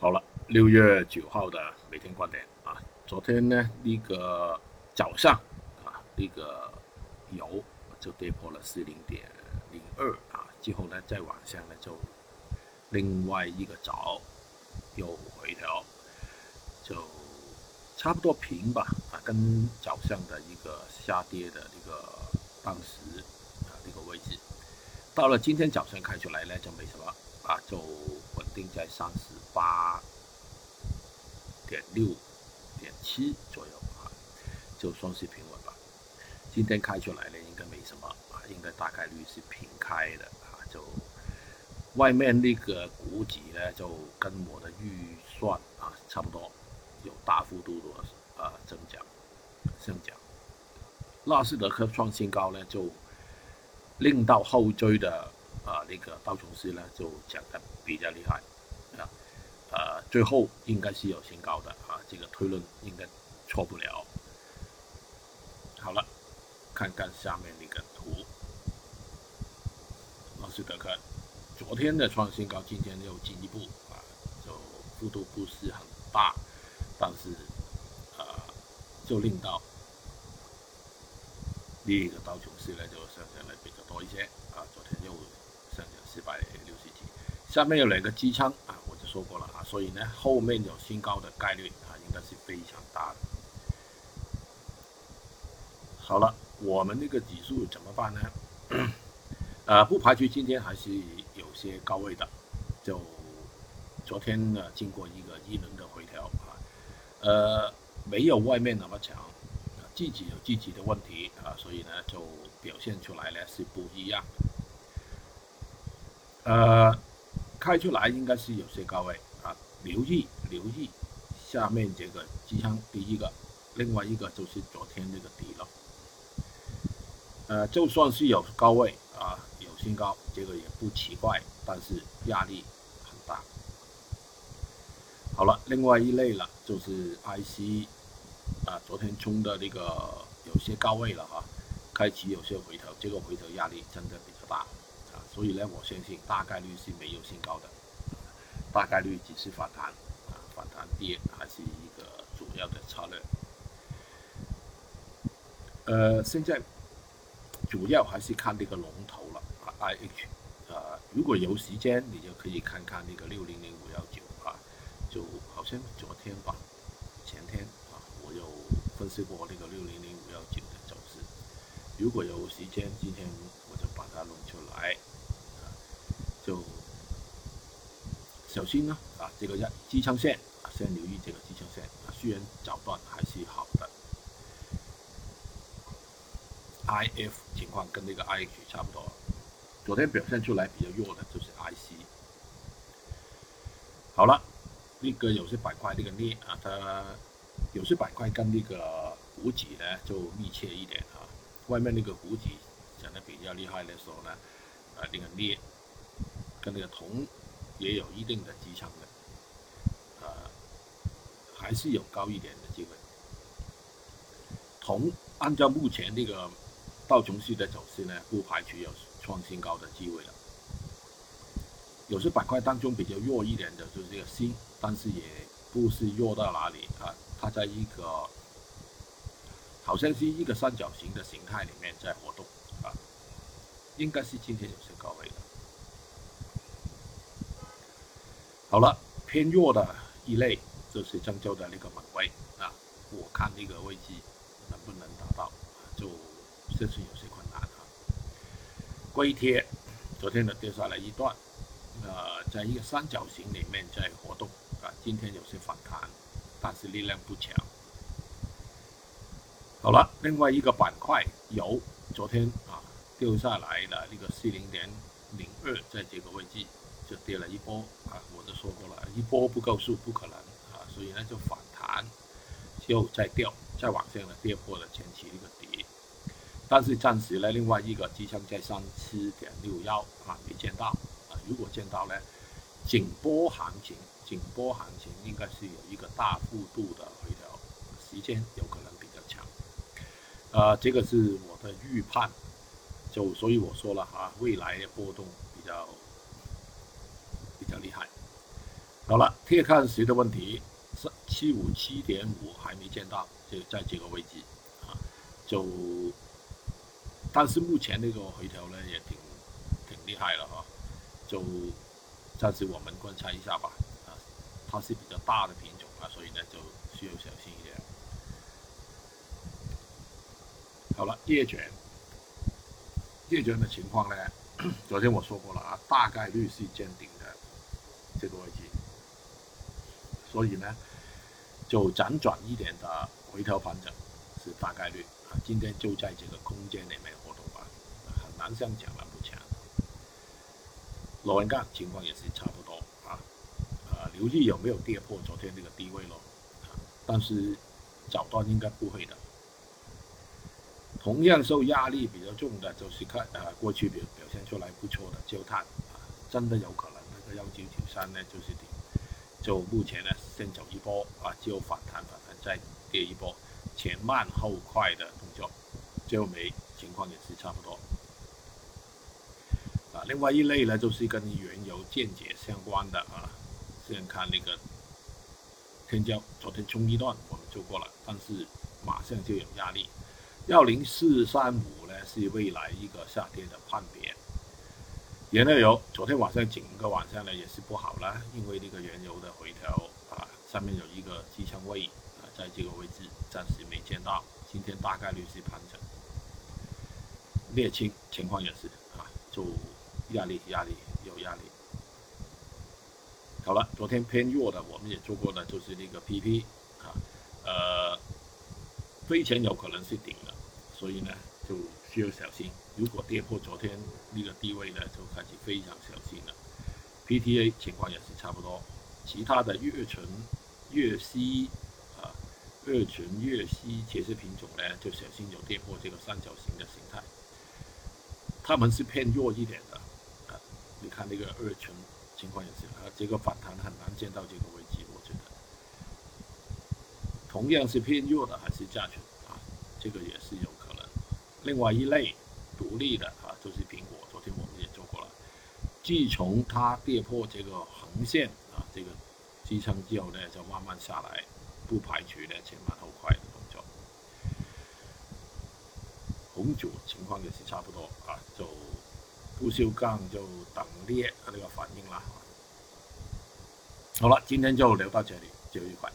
好了，六月九号的每天观点啊，昨天呢那个早上啊，那个油就跌破了四零点零二啊，之后呢在晚上呢就另外一个早又回调，就差不多平吧啊，跟早上的一个下跌的那个当时啊那个位置，到了今天早上看出来呢就没什么啊，就。定在三十八点六点七左右啊，就算是平稳吧。今天开出来呢，应该没什么，应该大概率是平开的啊。就外面那个股指呢，就跟我的预算啊差不多，有大幅度的啊增长上涨。纳斯达克创新高呢，就令到后追的。啊，那个道琼斯呢就讲的比较厉害，啊，呃，最后应该是有新高的啊，这个推论应该错不了。好了，看看下面那个图，纳斯达克昨天的创新高，今天又进一步啊，就幅度不是很大，但是啊，就令到另一个道琼斯呢就上涨的比较多一些啊，昨天又。四百六十几，下面有两个支撑啊，说过了啊，所以呢，后面有新高的概率啊，应该是非常大的。好了，我们那个指数怎么办呢？呃，不排除今天还是有些高位的，就昨天呢，经过一个一轮的回调啊，呃，没有外面那么强，自己有自己的问题啊，所以呢，就表现出来呢是不一样。呃，开出来应该是有些高位啊，留意留意下面这个支撑，第一个，另外一个就是昨天那个底了。呃，就算是有高位啊，有新高，这个也不奇怪，但是压力很大。好了，另外一类了，就是 IC 啊，昨天冲的那个有些高位了哈，开启有些回头，这个回头压力真的比较大。所以呢，我相信大概率是没有新高的，大概率只是反弹，啊，反弹跌还是一个主要的策略。呃，现在主要还是看这个龙头了，IH，呃，如果有时间，你就可以看看那个六零零五幺九啊，就好像昨天吧，前天啊，我有分析过那个六零零五幺九的走势。如果有时间，今天我就把它弄出来。就小心呢啊，这个要支撑线啊，先留意这个支撑线啊，虽然早段还是好的。IF 情况跟那个 IH 差不多，昨天表现出来比较弱的就是 IC。好了，那个有些板块那个镍啊，它有些板块跟那个股指呢就密切一点啊，外面那个股指讲的比较厉害的时候呢，啊那个镍。跟那个铜也有一定的支撑的，呃，还是有高一点的机会。铜按照目前这个道琼斯的走势呢，不排除有创新高的机会了。有些板块当中比较弱一点的就是这个锌，但是也不是弱到哪里啊，它在一个好像是一个三角形的形态里面在活动啊，应该是今天有些高位的。好了，偏弱的一类就是郑州的那个门位啊，我看那个位置能不能达到，就确实有些困难啊。硅贴昨天的跌下来一段，呃，在一个三角形里面在活动啊，今天有些反弹，但是力量不强。好了，另外一个板块油，昨天啊掉下来了那个四零点零二，在这个位置。就跌了一波啊！我都说过了，一波不够数，不可能啊！所以呢，就反弹，又再掉，再往上呢，跌破了前期一个底。但是暂时呢，另外一个支撑在三七点六幺啊，没见到啊。如果见到呢，颈波行情，颈波行情应该是有一个大幅度的回调，时间有可能比较长。呃，这个是我的预判，就所以我说了啊，未来波动比较。比较厉害，好了，贴看时的问题是七五七点五还没见到，就在这个位置啊，就但是目前那个回调呢也挺挺厉害了哈，就暂时我们观察一下吧啊，它是比较大的品种啊，所以呢就需要小心一点。好了，叶卷，叶卷的情况呢？昨天我说过了啊，大概率是见顶这个位置，所以呢，就辗转一点的回调盘整是大概率啊。今天就在这个空间里面活动吧，很难这样讲了。目前，螺纹钢情况也是差不多啊，呃，留意有没有跌破昨天那个低位咯，但是早段应该不会的。同样受压力比较重的，就是看啊，过去表表现出来不错的焦炭啊，真的有可能幺九九三呢就是顶，就目前呢先走一波啊，就反弹反弹再跌一波，前慢后快的动作，最后没情况也是差不多。啊，另外一类呢就是跟原油见解相关的啊，先看那个天胶，昨天冲一段我们做过了，但是马上就有压力。幺零四三五呢是未来一个下跌的判别。原油昨天晚上整个晚上呢也是不好了，因为这个原油的回调啊，上面有一个支撑位啊，在这个位置暂时没见到，今天大概率是盘整。沥青情况也是啊，就压力压力有压力。好了，昨天偏弱的我们也做过的就是那个 PP 啊，呃，飞前有可能是顶了。所以呢，就要小心。如果跌破昨天那个低位呢，就开始非常小心了。PTA 情况也是差不多，其他的月醇、月烯啊、月醇、月烯这些品种呢，就小心有跌破这个三角形的形态。他们是偏弱一点的啊。你看那个二醇情况也是啊，这个反弹很难见到这个位置，我觉得。同样是偏弱的，还是价权啊，这个也是有。另外一类独立的啊，就是苹果。昨天我们也做过了。自从它跌破这个横线啊，这个支撑之后呢，就慢慢下来，不排除呢前慢后快的动作。红酒情况也是差不多啊，就不锈钢就等裂那个反应啦。好了，今天就聊到这里，就愉快。